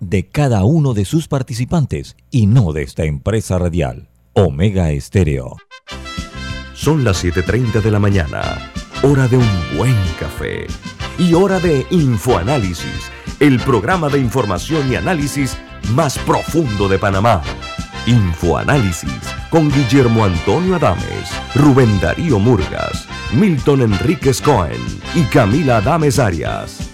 de cada uno de sus participantes y no de esta empresa radial. Omega Estéreo. Son las 7.30 de la mañana, hora de un buen café y hora de Infoanálisis, el programa de información y análisis más profundo de Panamá. Infoanálisis con Guillermo Antonio Adames, Rubén Darío Murgas, Milton Enríquez Cohen y Camila Adames Arias.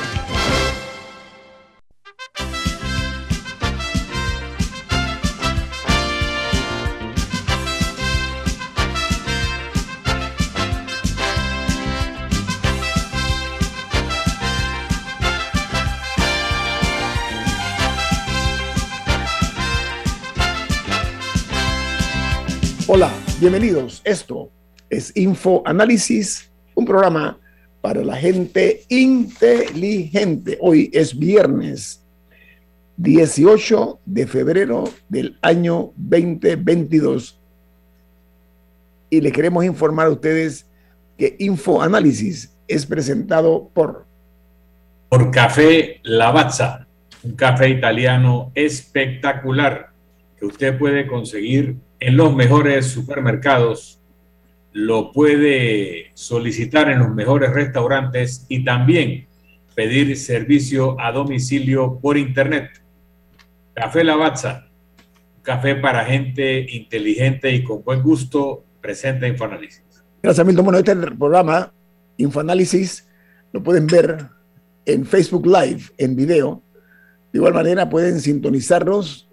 Bienvenidos. Esto es Info Análisis, un programa para la gente inteligente. Hoy es viernes 18 de febrero del año 2022 y les queremos informar a ustedes que Info Análisis es presentado por por Café Lavazza, un café italiano espectacular que usted puede conseguir en los mejores supermercados, lo puede solicitar en los mejores restaurantes y también pedir servicio a domicilio por internet. Café Lavazza, café para gente inteligente y con buen gusto, presenta Infoanálisis. Gracias, Milton. Bueno, este programa, Infoanálisis, lo pueden ver en Facebook Live, en video. De igual manera, pueden sintonizarnos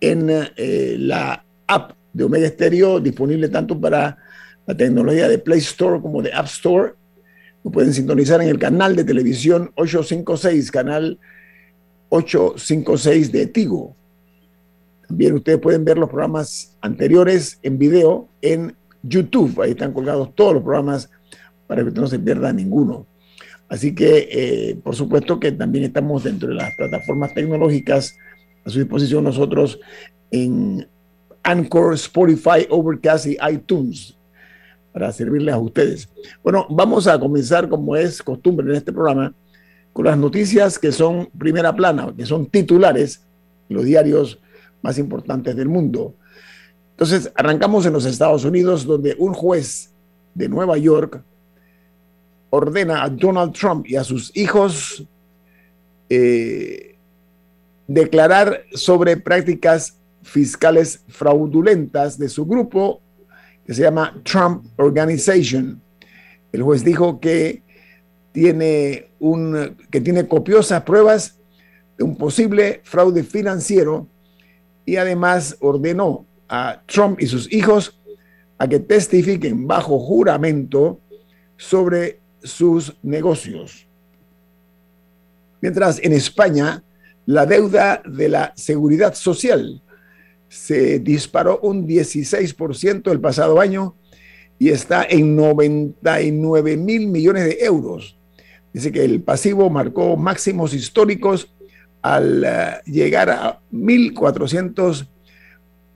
en eh, la app de Omega Stereo, disponible tanto para la tecnología de Play Store como de App Store. Lo pueden sintonizar en el canal de televisión 856, canal 856 de Tigo. También ustedes pueden ver los programas anteriores en video en YouTube. Ahí están colgados todos los programas para que no se pierda ninguno. Así que, eh, por supuesto que también estamos dentro de las plataformas tecnológicas a su disposición nosotros en Anchor, Spotify, Overcast y iTunes para servirles a ustedes. Bueno, vamos a comenzar como es costumbre en este programa con las noticias que son primera plana, que son titulares los diarios más importantes del mundo. Entonces, arrancamos en los Estados Unidos, donde un juez de Nueva York ordena a Donald Trump y a sus hijos eh, declarar sobre prácticas fiscales fraudulentas de su grupo que se llama Trump Organization. El juez dijo que tiene, un, que tiene copiosas pruebas de un posible fraude financiero y además ordenó a Trump y sus hijos a que testifiquen bajo juramento sobre sus negocios. Mientras en España, la deuda de la seguridad social se disparó un 16% el pasado año y está en 99 mil millones de euros. Dice que el pasivo marcó máximos históricos al eh, llegar a 1.400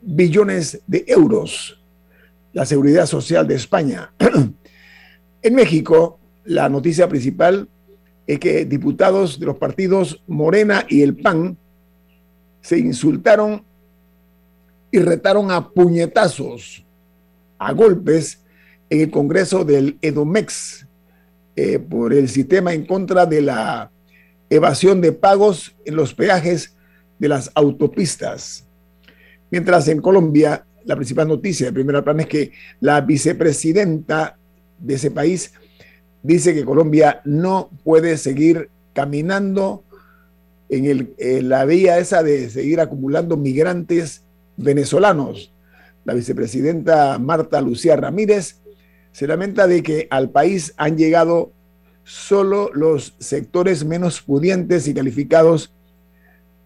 billones de euros. La seguridad social de España. en México, la noticia principal es que diputados de los partidos Morena y el PAN se insultaron y retaron a puñetazos, a golpes, en el Congreso del Edomex eh, por el sistema en contra de la evasión de pagos en los peajes de las autopistas. Mientras en Colombia, la principal noticia de primera plana es que la vicepresidenta de ese país dice que Colombia no puede seguir caminando en, la vía esa de seguir acumulando migrantes venezolanos. La vicepresidenta Marta Lucía Ramírez se lamenta de que al país han llegado solo los sectores menos pudientes y calificados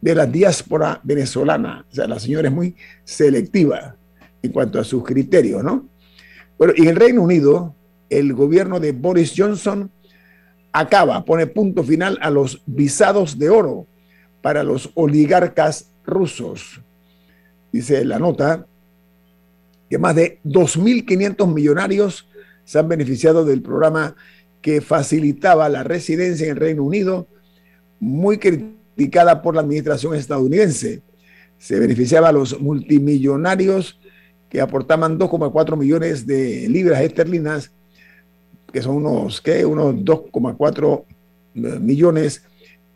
de la diáspora venezolana. O sea, la señora es muy selectiva en cuanto a sus criterios, ¿no? Bueno, y en el Reino Unido, el gobierno de Boris Johnson acaba, pone punto final a los visados de oro para los oligarcas rusos dice la nota, que más de 2.500 millonarios se han beneficiado del programa que facilitaba la residencia en el Reino Unido, muy criticada por la administración estadounidense. Se beneficiaba a los multimillonarios que aportaban 2,4 millones de libras esterlinas, que son unos, ¿qué? unos 2,4 eh, millones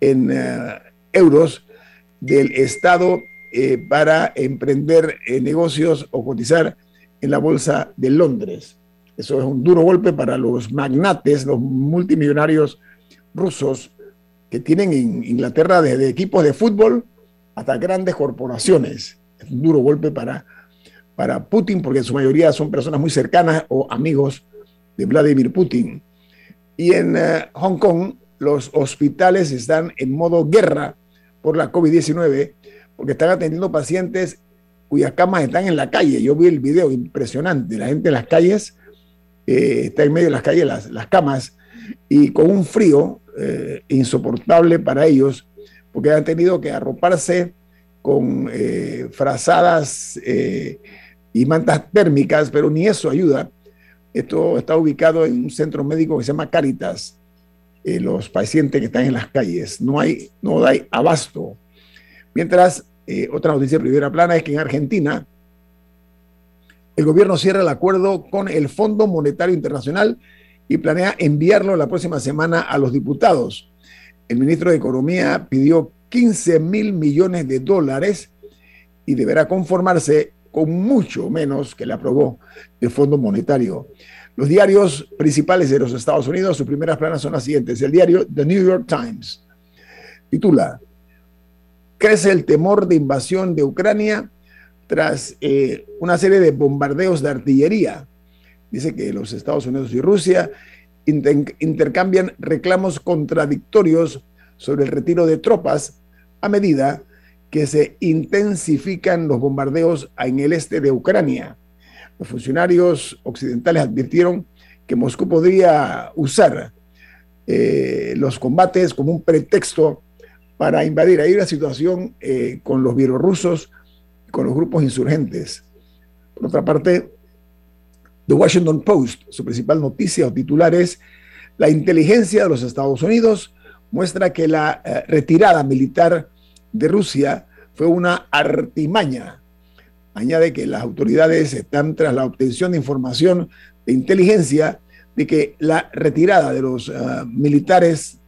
en eh, euros del Estado eh, para emprender negocios o cotizar en la Bolsa de Londres. Eso es un duro golpe para los magnates, los multimillonarios rusos que tienen en Inglaterra desde equipos de fútbol hasta grandes corporaciones. Es un duro golpe para, para Putin porque en su mayoría son personas muy cercanas o amigos de Vladimir Putin. Y en eh, Hong Kong los hospitales están en modo guerra por la COVID-19 porque están atendiendo pacientes cuyas camas están en la calle. Yo vi el video impresionante, la gente en las calles, eh, está en medio de las calles las, las camas y con un frío eh, insoportable para ellos, porque han tenido que arroparse con frazadas y mantas térmicas, pero ni eso ayuda. Esto está ubicado en un centro médico que se llama Caritas. los pacientes que están en las calles, no hay, no hay abasto. Mientras eh, otra noticia de primera plana es que en Argentina el gobierno cierra el acuerdo con el Fondo Monetario Internacional y planea enviarlo la próxima semana a los diputados. El ministro de Economía pidió 15 mil millones de dólares y deberá conformarse con mucho menos que le aprobó el Fondo Monetario. Los diarios principales de los Estados Unidos, sus primeras planas son las siguientes. El diario The New York Times titula crece el temor de invasión de Ucrania tras eh, una serie de bombardeos de artillería. Dice que los Estados Unidos y Rusia intercambian reclamos contradictorios sobre el retiro de tropas a medida que se intensifican los bombardeos en el este de Ucrania. Los funcionarios occidentales advirtieron que Moscú podría usar eh, los combates como un pretexto para invadir. Hay una situación eh, con los bielorrusos, con los grupos insurgentes. Por otra parte, The Washington Post, su principal noticia o titular es La inteligencia de los Estados Unidos muestra que la eh, retirada militar de Rusia fue una artimaña. Añade que las autoridades están tras la obtención de información de inteligencia de que la retirada de los eh, militares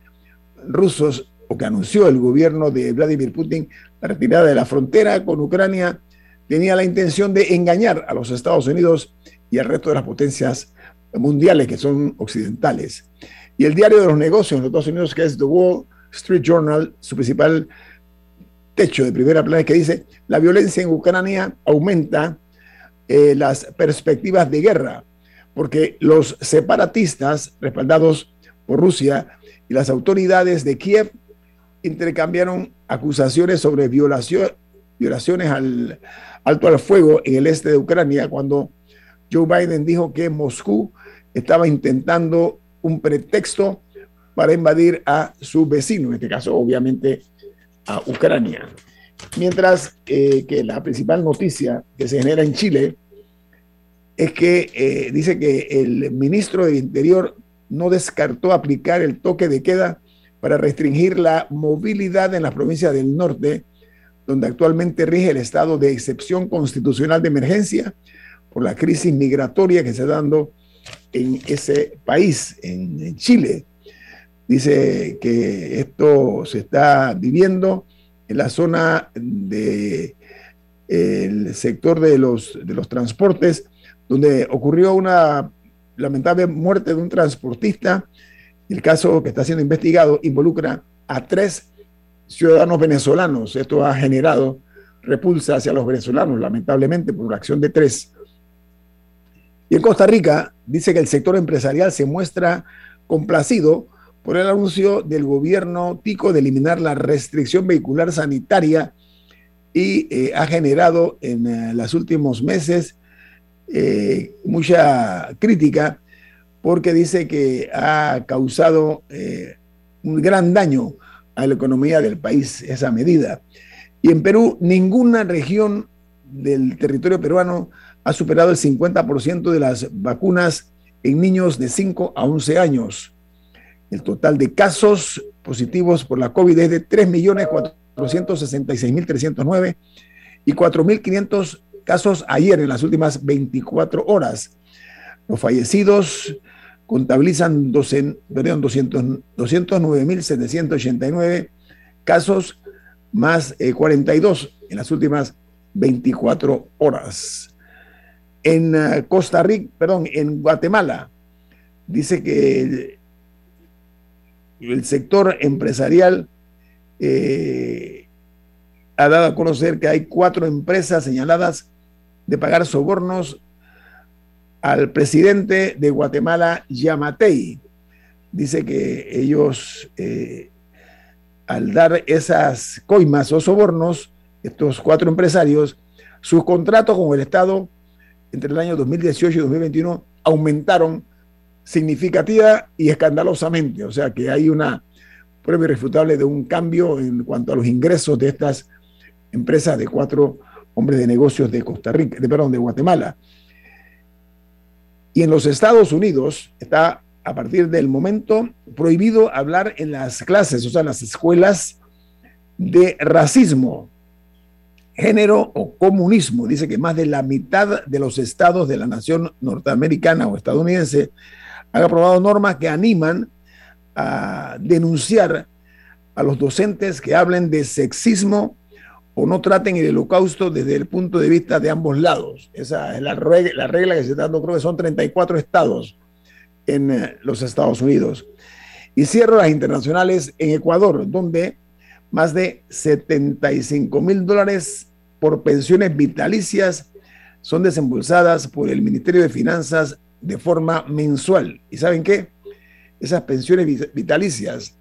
rusos que anunció el gobierno de Vladimir Putin, la retirada de la frontera con Ucrania, tenía la intención de engañar a los Estados Unidos y al resto de las potencias mundiales que son occidentales. Y el diario de los negocios en los Estados Unidos, que es The Wall Street Journal, su principal techo de primera plana, que dice, la violencia en Ucrania aumenta eh, las perspectivas de guerra, porque los separatistas respaldados por Rusia y las autoridades de Kiev intercambiaron acusaciones sobre violación, violaciones al alto al fuego en el este de Ucrania cuando Joe Biden dijo que Moscú estaba intentando un pretexto para invadir a su vecino, en este caso obviamente a Ucrania. Mientras eh, que la principal noticia que se genera en Chile es que eh, dice que el ministro del Interior no descartó aplicar el toque de queda para restringir la movilidad en las provincias del norte, donde actualmente rige el estado de excepción constitucional de emergencia por la crisis migratoria que se está dando en ese país, en Chile. Dice que esto se está viviendo en la zona del sector de los, de los transportes, donde ocurrió una lamentable muerte de un transportista el caso que está siendo investigado involucra a tres ciudadanos venezolanos. Esto ha generado repulsa hacia los venezolanos, lamentablemente, por la acción de tres. Y en Costa Rica dice que el sector empresarial se muestra complacido por el anuncio del gobierno tico de eliminar la restricción vehicular sanitaria y eh, ha generado en eh, los últimos meses eh, mucha crítica porque dice que ha causado un gran daño a la economía del país esa medida. Y en Perú, ninguna región del territorio peruano ha superado el 50% de las vacunas en niños de 5 a 11 años. El total de casos positivos por la COVID es de 3.466.309 y 4.500 casos ayer en las últimas 24 horas. Los fallecidos contabilizan 209.789 casos más 42 eh, en las últimas 24 horas. En eh, Costa Rica, perdón, en Guatemala, dice que el, sector empresarial eh, ha dado a conocer que hay cuatro empresas señaladas de pagar sobornos al presidente de Guatemala, Yamatei. Dice que ellos, eh, al dar esas coimas o sobornos, estos cuatro empresarios, sus contratos con el Estado entre el año 2018 y 2021 aumentaron significativa y escandalosamente. O sea que hay una prueba irrefutable de un cambio en cuanto a los ingresos de estas empresas de cuatro hombres de negocios de Costa Rica, de, perdón, de Guatemala. Y en los Estados Unidos está a partir del momento prohibido hablar en las clases, o sea, en las escuelas de racismo, género o comunismo. Dice que más de la mitad de los estados de la nación norteamericana o estadounidense han aprobado normas que animan a denunciar a los docentes que hablen de sexismo o no traten el holocausto desde el punto de vista de ambos lados. Esa es la regla, la regla que se está dando, creo que son 34 estados en eh, los Estados Unidos. Y cierro las internacionales en Ecuador, donde más de 75 mil dólares por pensiones vitalicias son desembolsadas por el Ministerio de Finanzas de forma mensual. ¿Y saben qué? Esas pensiones vitalicias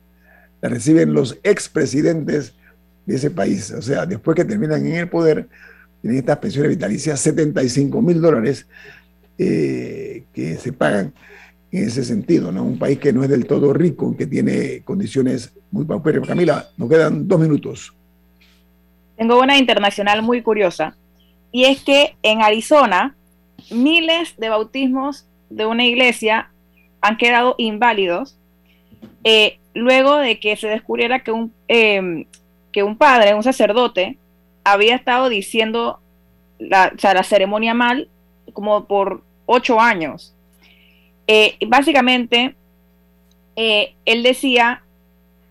las reciben los expresidentes de ese país. O sea, después que terminan en el poder, tienen estas pensiones vitalicias, 75 mil dólares eh, que se pagan en ese sentido, ¿no? Un país que no es del todo rico, que tiene condiciones muy paupérrimas. Camila, nos quedan dos minutos. Tengo una internacional muy curiosa, y es que en Arizona miles de bautismos de una iglesia han quedado inválidos eh, luego de que se descubriera que un, eh, que un padre, un sacerdote, había estado diciendo la, la ceremonia mal como por ocho años. Eh, básicamente, eh, él decía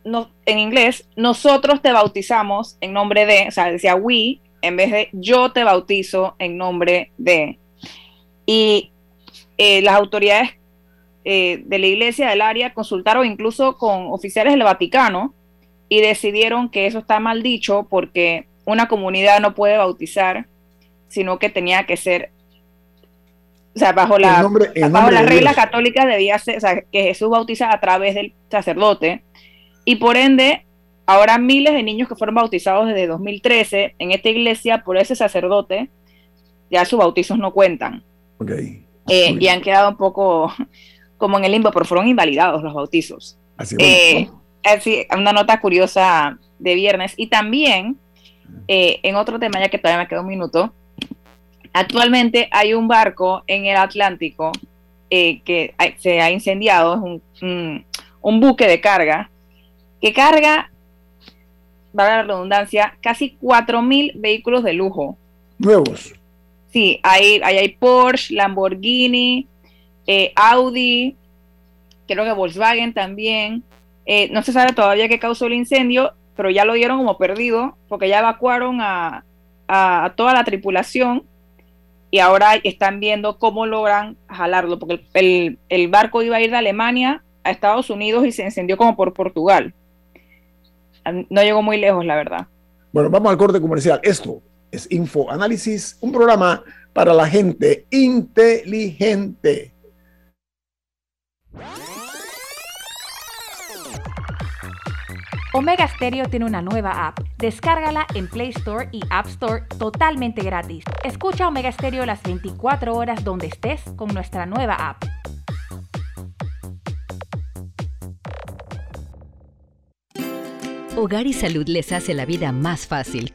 no, en inglés, nosotros te bautizamos en nombre de, o sea, decía we, en vez de yo te bautizo en nombre de. Y eh, las autoridades de la iglesia del área consultaron incluso con oficiales del Vaticano y decidieron que eso está mal dicho porque una comunidad no puede bautizar, sino que tenía que ser, o sea, bajo la, bajo las reglas católicas debía ser, o sea, que Jesús bautiza a través del sacerdote y por ende, ahora miles de niños que fueron bautizados desde 2013 en esta iglesia por ese sacerdote, ya sus bautizos no cuentan. Okay. Eh, y han quedado un poco como en el limbo, pero fueron invalidados los bautizos. Así eh, así, una nota curiosa de viernes. Y también, eh, en otro tema, ya que todavía me queda un minuto, actualmente hay un barco en el Atlántico eh, que se ha incendiado, es un, un, buque de carga, que carga, va a la redundancia, casi 4.000 vehículos de lujo. Nuevos. Sí, hay, hay, Porsche, Lamborghini, eh, Audi, creo que Volkswagen también, eh, no se sabe todavía qué causó el incendio, pero ya lo dieron como perdido, porque ya evacuaron a, toda la tripulación y ahora están viendo cómo logran jalarlo, porque el, barco iba a ir de Alemania a Estados Unidos y se encendió como por Portugal. No llegó muy lejos, la verdad. Bueno, vamos al corte comercial. Esto es Info Análisis, un programa para la gente inteligente. Omega Stereo tiene una nueva app. Descárgala en Play Store y App Store totalmente gratis. Escucha Omega Stereo las 24 horas donde estés con nuestra nueva app. Hogar y Salud les hace la vida más fácil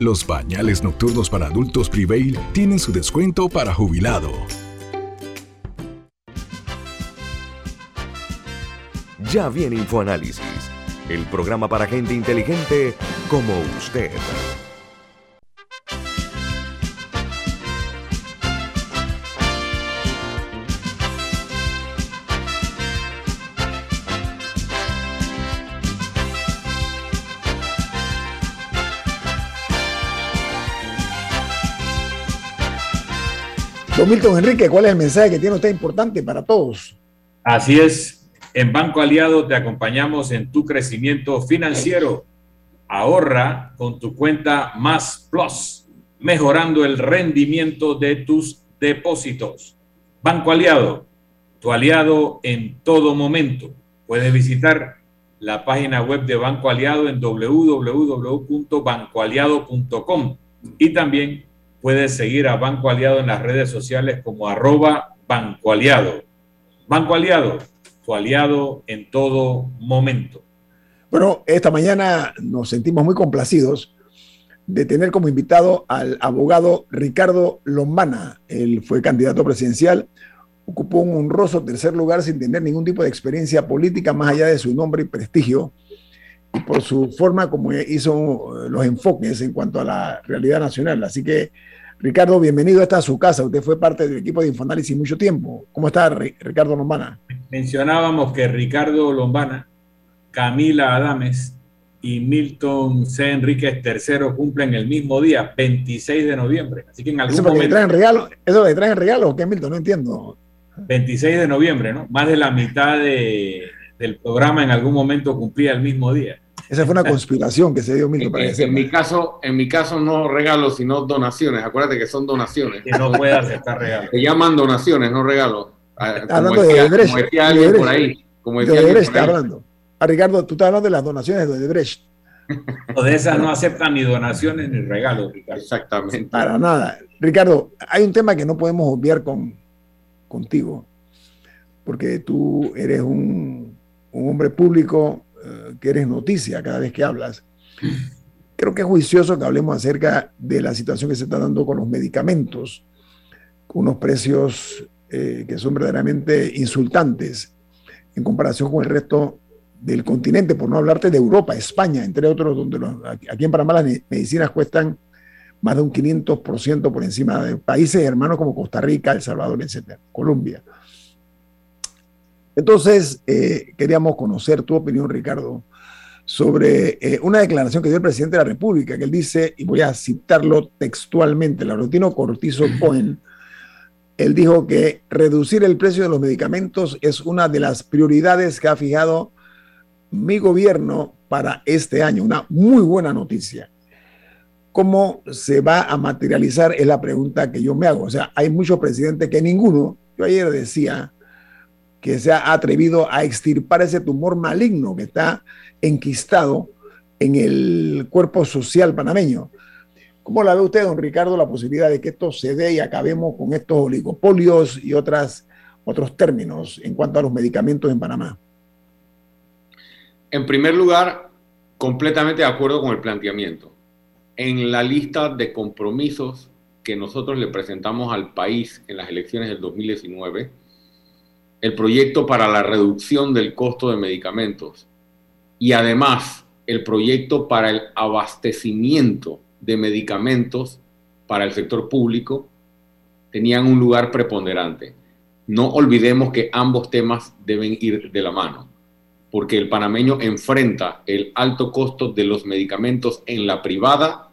Los pañales nocturnos para adultos Prevail tienen su descuento para jubilado. Ya viene InfoAnálisis, el programa para gente inteligente como usted. Don Milton Enrique, ¿cuál es el mensaje que tiene usted importante para todos? Así es, en Banco Aliado te acompañamos en tu crecimiento financiero. Ahorra con tu cuenta Más Plus, mejorando el rendimiento de tus depósitos. Banco Aliado, tu aliado en todo momento. Puedes visitar la página web de Banco Aliado en www.bancoaliado.com y también puedes seguir a Banco Aliado en las redes sociales como arroba Banco Aliado. Banco Aliado, tu aliado en todo momento. Bueno, esta mañana nos sentimos muy complacidos de tener como invitado al abogado Ricardo Lombana. Él fue candidato presidencial, ocupó un honroso tercer lugar sin tener ningún tipo de experiencia política más allá de su nombre y prestigio y por su forma como hizo los enfoques en cuanto a la realidad nacional. Así que, Ricardo, bienvenido esta a su casa. Usted fue parte del equipo de Infoanálisis mucho tiempo. ¿Cómo está Ricardo Lombana? Mencionábamos que Ricardo Lombana, Camila Adames y Milton C. Enríquez III cumplen el mismo día, 26 de noviembre. Así que en algún ¿Eso momento... le traen regalo? ¿Eso le traen regalo o qué, Milton? No entiendo. 26 de noviembre, ¿no? Más de la mitad de, del programa en algún momento cumplía el mismo día. Esa fue una conspiración que se dio Milton para en, en, mi caso, en mi caso no regalos, sino donaciones. Acuérdate que son donaciones. Que no puede aceptar regalos. Se llaman donaciones, no regalos. Hablando de Odebrecht. Como decía alguien por ahí. Como de Odebrecht está hablando. A Ricardo, tú estás hablando de las donaciones de Odebrecht. O de esas no aceptan ni donaciones ni regalos, Ricardo. Exactamente. Para nada. Ricardo, hay un tema que no podemos obviar con, contigo, porque tú eres un, un hombre público que eres noticia cada vez que hablas. Creo que es juicioso que hablemos acerca de la situación que se está dando con los medicamentos, con unos precios eh, que son verdaderamente insultantes en comparación con el resto del continente, por no hablarte de Europa, España, entre otros, donde los, aquí en Panamá las medicinas cuestan más de un 500% por encima de países hermanos como Costa Rica, El Salvador, etcétera, Colombia. Entonces, eh, queríamos conocer tu opinión, Ricardo, sobre eh, una declaración que dio el presidente de la República, que él dice, y voy a citarlo textualmente, Laurentino Cortizo Cohen, él dijo que reducir el precio de los medicamentos es una de las prioridades que ha fijado mi gobierno para este año. Una muy buena noticia. ¿Cómo se va a materializar? Es la pregunta que yo me hago. O sea, hay muchos presidentes que ninguno, yo ayer decía, que se ha atrevido a extirpar ese tumor maligno que está enquistado en el cuerpo social panameño. ¿Cómo la ve usted, don Ricardo, la posibilidad de que esto se dé y acabemos con estos oligopolios y otras, otros términos en cuanto a los medicamentos en Panamá? En primer lugar, completamente de acuerdo con el planteamiento. En la lista de compromisos que nosotros le presentamos al país en las elecciones del 2019, el proyecto para la reducción del costo de medicamentos y además el proyecto para el abastecimiento de medicamentos para el sector público tenían un lugar preponderante. No olvidemos que ambos temas deben ir de la mano, porque el panameño enfrenta el alto costo de los medicamentos en la privada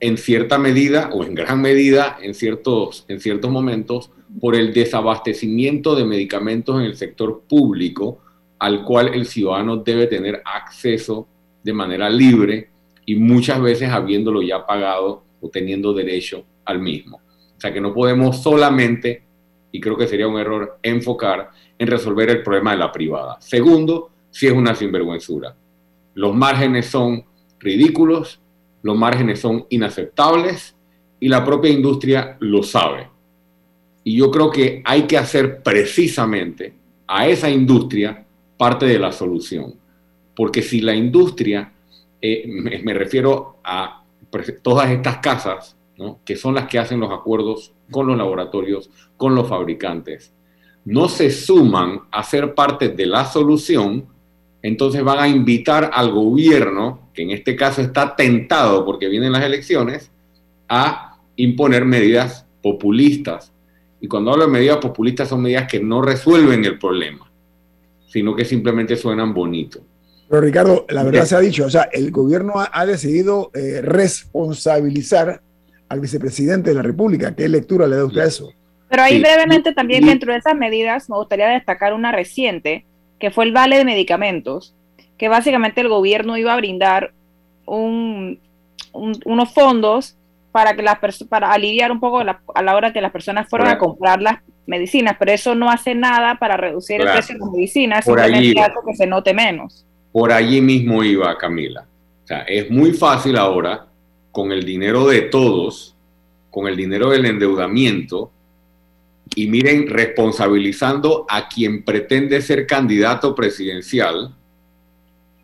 en cierta medida o en gran medida en ciertos, en ciertos momentos por el desabastecimiento de medicamentos en el sector público al cual el ciudadano debe tener acceso de manera libre y muchas veces habiéndolo ya pagado o teniendo derecho al mismo. O sea que no podemos solamente, y creo que sería un error, enfocar en resolver el problema de la privada. Segundo, sí es una sinvergüenzura. Los márgenes son ridículos, los márgenes son inaceptables y la propia industria lo sabe. Y yo creo que hay que hacer precisamente a esa industria parte de la solución. Porque si la industria, eh, me, refiero a todas estas casas, que son las que hacen los acuerdos con los laboratorios, con los fabricantes, no se suman a ser parte de la solución, entonces van a invitar al gobierno, que en este caso está tentado porque vienen las elecciones, a imponer medidas populistas. Y cuando hablo de medidas populistas son medidas que no resuelven el problema, sino que simplemente suenan bonito. Pero Ricardo, la verdad se ha dicho, o sea, el gobierno ha, decidido eh, responsabilizar al vicepresidente de la República. ¿Qué lectura le da usted a eso? Pero ahí brevemente también dentro de esas medidas me gustaría destacar una reciente, que fue el vale de medicamentos, que básicamente el gobierno iba a brindar un, unos fondos para que las para aliviar un poco a la hora que las personas fueran a comprar las medicinas, pero eso no hace nada para reducir el precio de las medicinas, simplemente hace que se note menos. Por allí mismo iba Camila. O sea, es muy fácil ahora, con el dinero de todos, con el dinero del endeudamiento, y miren, responsabilizando a quien pretende ser candidato presidencial,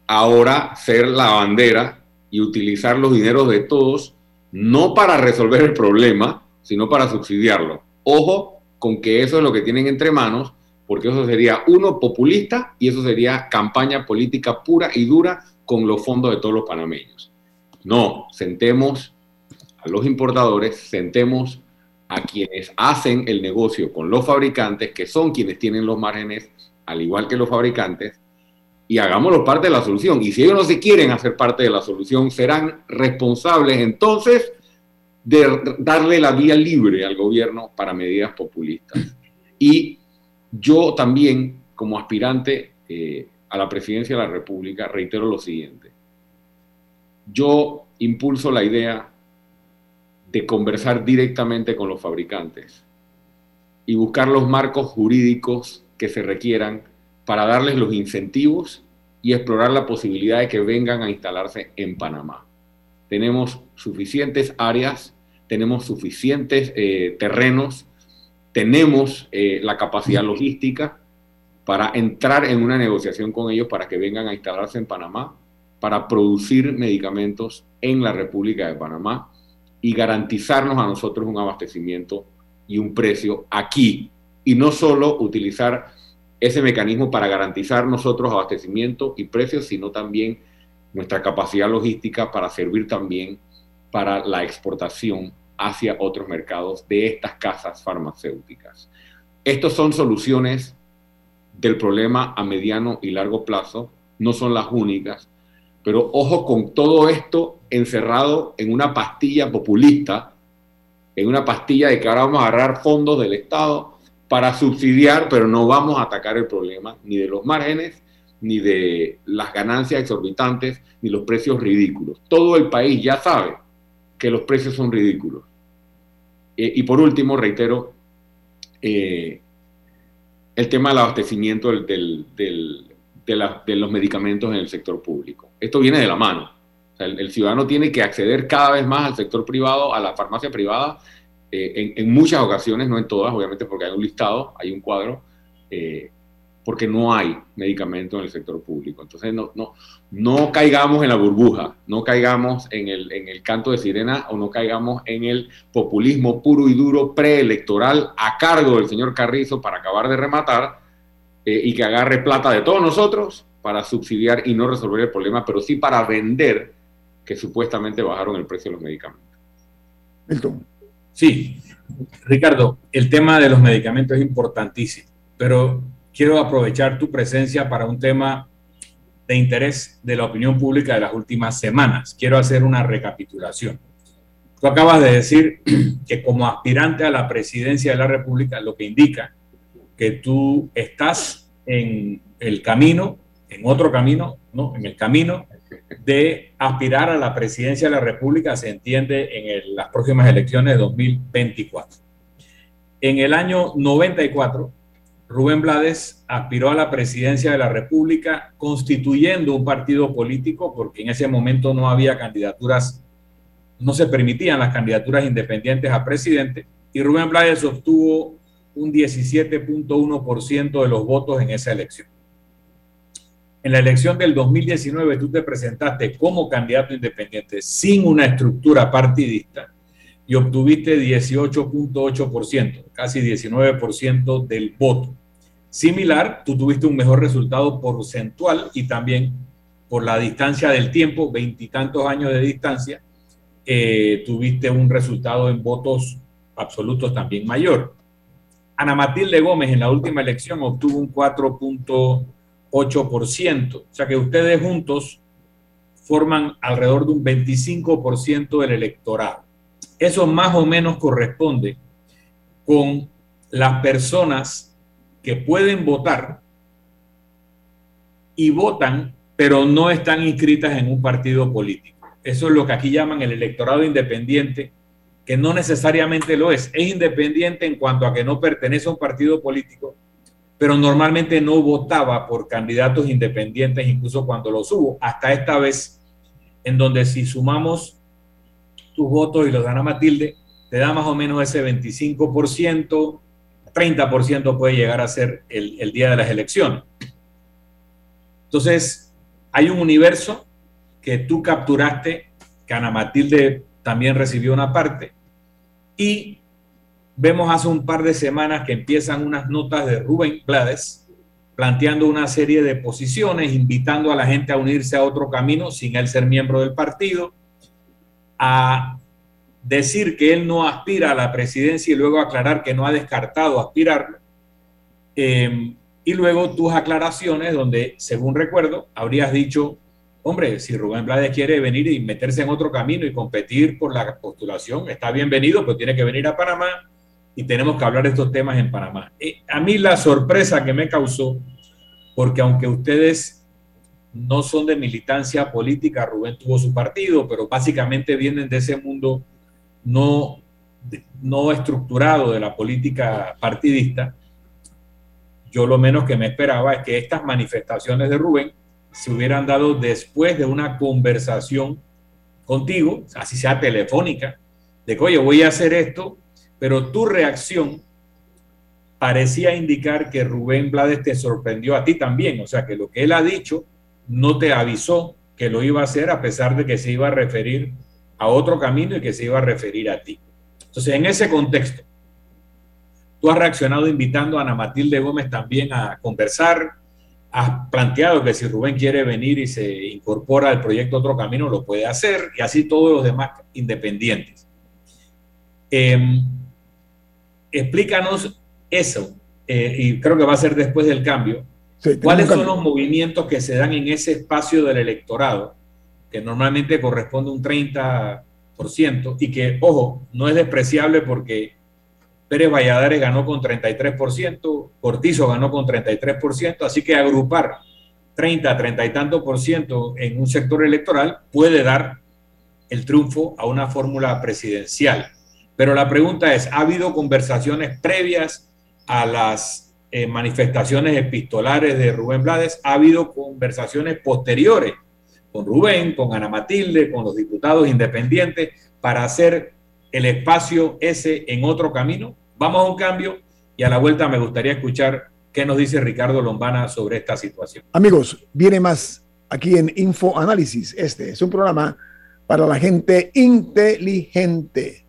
ahora ser la bandera y utilizar los dineros de todos, no para resolver el problema, sino para subsidiarlo. Ojo con que eso es lo que tienen entre manos, porque eso sería uno populista y eso sería campaña política pura y dura con los fondos de todos los panameños. No, sentemos a los importadores, sentemos a quienes hacen el negocio con los fabricantes, que son quienes tienen los márgenes, al igual que los fabricantes, y hagámoslo parte de la solución. Y si ellos no se quieren hacer parte de la solución, serán responsables entonces de darle la vía libre al gobierno para medidas populistas. Y yo también, como aspirante eh, a la presidencia de la República, reitero lo siguiente. Yo impulso la idea de conversar directamente con los fabricantes y buscar los marcos jurídicos que se requieran para darles los incentivos y explorar la posibilidad de que vengan a instalarse en Panamá. Tenemos suficientes áreas, tenemos suficientes eh, terrenos, tenemos eh, la capacidad logística para entrar en una negociación con ellos para que vengan a instalarse en Panamá, para producir medicamentos en la República de Panamá y garantizarnos a nosotros un abastecimiento y un precio aquí. Y no solo utilizar ese mecanismo para garantizar nosotros abastecimiento y precios, sino también nuestra capacidad logística para servir también para la exportación hacia otros mercados de estas casas farmacéuticas. Estos son soluciones del problema a mediano y largo plazo, no son las únicas, pero ojo con todo esto encerrado en una pastilla populista, en una pastilla de que ahora vamos a agarrar fondos del Estado para subsidiar, pero no vamos a atacar el problema ni de los márgenes, ni de las ganancias exorbitantes, ni los precios ridículos. Todo el país ya sabe que los precios son ridículos. Eh, y por último, reitero, eh, el tema del abastecimiento de, los medicamentos en el sector público. Esto viene de la mano. el, ciudadano tiene que acceder cada vez más al sector privado, a la farmacia privada, eh, en, muchas ocasiones, no en todas, obviamente porque hay un listado, hay un cuadro, eh, porque no hay medicamento en el sector público. Entonces, no, no, no caigamos en la burbuja, no caigamos en el, en el canto de sirena o no caigamos en el populismo puro y duro preelectoral a cargo del señor Carrizo para acabar de rematar eh, y que agarre plata de todos nosotros para subsidiar y no resolver el problema, pero sí para vender que supuestamente bajaron el precio de los medicamentos. Milton. Sí, Ricardo, el tema de los medicamentos es importantísimo, pero quiero aprovechar tu presencia para un tema de interés de la opinión pública de las últimas semanas. Quiero hacer una recapitulación. Tú acabas de decir que como aspirante a la presidencia de la República, lo que indica que tú estás en el camino, en otro camino, ¿no? En el camino de aspirar a la presidencia de la República, se entiende, en las próximas elecciones de 2024. En el año 94, Rubén Blades aspiró a la presidencia de la República constituyendo un partido político porque en ese momento no había candidaturas, no se permitían las candidaturas independientes a presidente y Rubén Blades obtuvo un 17.1% de los votos en esa elección. En la elección del 2019 tú te presentaste como candidato independiente sin una estructura partidista y obtuviste 18.8%, casi 19% del voto. Similar, tú tuviste un mejor resultado porcentual y también por la distancia del tiempo, veintitantos años de distancia, eh, tuviste un resultado en votos absolutos también mayor. Ana Matilde Gómez en la última elección obtuvo un 4.8%, o sea que ustedes juntos forman alrededor de un 25% del electorado. Eso más o menos corresponde con las personas que pueden votar y votan, pero no están inscritas en un partido político. Eso es lo que aquí llaman el electorado independiente, que no necesariamente lo es. Es independiente en cuanto a que no pertenece a un partido político, pero normalmente no votaba por candidatos independientes, incluso cuando los hubo, hasta esta vez, en donde si sumamos tus votos y los dan a Matilde, te da más o menos ese 25%, 30% puede llegar a ser el, el día de las elecciones. Entonces, hay un universo que tú capturaste, que Ana Matilde también recibió una parte, y vemos hace un par de semanas que empiezan unas notas de Rubén Blades planteando una serie de posiciones, invitando a la gente a unirse a otro camino sin él ser miembro del partido, a decir que él no aspira a la presidencia y luego aclarar que no ha descartado aspirar. Eh, y luego tus aclaraciones donde, según recuerdo, habrías dicho, hombre, si Rubén Blades quiere venir y meterse en otro camino y competir por la postulación, está bienvenido, pero tiene que venir a Panamá y tenemos que hablar de estos temas en Panamá. Eh, a mí la sorpresa que me causó, porque aunque ustedes no son de militancia política, Rubén tuvo su partido, pero básicamente vienen de ese mundo no, no estructurado de la política partidista. Yo lo menos que me esperaba es que estas manifestaciones de Rubén se hubieran dado después de una conversación contigo, así sea telefónica, de que, oye, voy a hacer esto, pero tu reacción parecía indicar que Rubén Blades te sorprendió a ti también, o sea, que lo que él ha dicho no te avisó que lo iba a hacer a pesar de que se iba a referir a otro camino y que se iba a referir a ti. Entonces, en ese contexto, tú has reaccionado invitando a Ana Matilde Gómez también a conversar, has planteado que si Rubén quiere venir y se incorpora al proyecto Otro Camino, lo puede hacer, y así todos los demás independientes. Em, explícanos eso, eh, y creo que va a ser después del cambio, ¿Cuáles son los movimientos que se dan en ese espacio del electorado, que normalmente corresponde a un 30%, y que, ojo, no es despreciable porque Pérez Valladares ganó con 33%, Cortizo ganó con 33%, así que agrupar 30, 30 y tanto por ciento en un sector electoral puede dar el triunfo a una fórmula presidencial. Pero la pregunta es, ¿ha habido conversaciones previas a las eh, manifestaciones epistolares de Rubén Blades, ha habido conversaciones posteriores con Rubén, con Ana Matilde, con los diputados independientes para hacer el espacio ese en otro camino. Vamos a un cambio y a la vuelta me gustaría escuchar qué nos dice Ricardo Lombana sobre esta situación. Amigos, viene más aquí en Info Análisis. Este es un programa para la gente inteligente.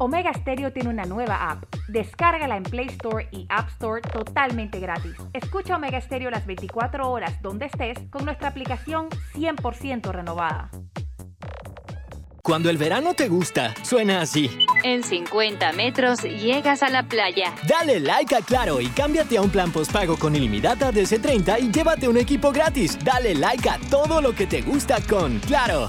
Omega Stereo tiene una nueva app. Descárgala en Play Store y App Store totalmente gratis. Escucha Omega Stereo las 24 horas donde estés con nuestra aplicación 100% renovada. Cuando el verano te gusta, suena así. En 50 metros llegas a la playa. Dale like a Claro y cámbiate a un plan postpago con ilimitada DC30 y llévate un equipo gratis. Dale like a todo lo que te gusta con Claro.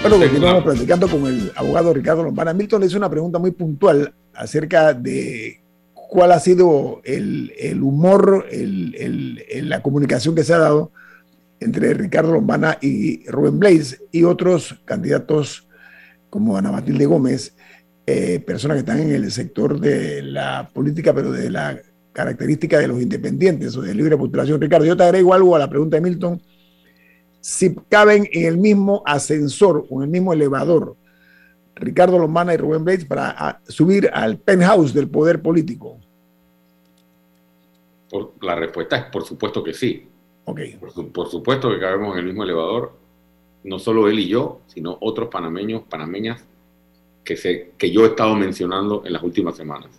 Bueno, continuamos platicando con el abogado Ricardo Lombana. Milton le hizo una pregunta muy puntual acerca de cuál ha sido el, humor, la comunicación que se ha dado entre Ricardo Lombana y Rubén Blaze y otros candidatos como Ana Matilde Gómez, eh, personas que están en el sector de la política, pero de la característica de los independientes o de libre postulación. Ricardo, yo te agrego algo a la pregunta de Milton. Si caben en el mismo ascensor o en el mismo elevador, Ricardo Lombana y Rubén Blades para subir al penthouse del poder político. la respuesta es por supuesto que sí. Okay. Por, supuesto que cabemos en el mismo elevador, no solo él y yo, sino otros panameños, panameñas que, se, que yo he estado mencionando en las últimas semanas.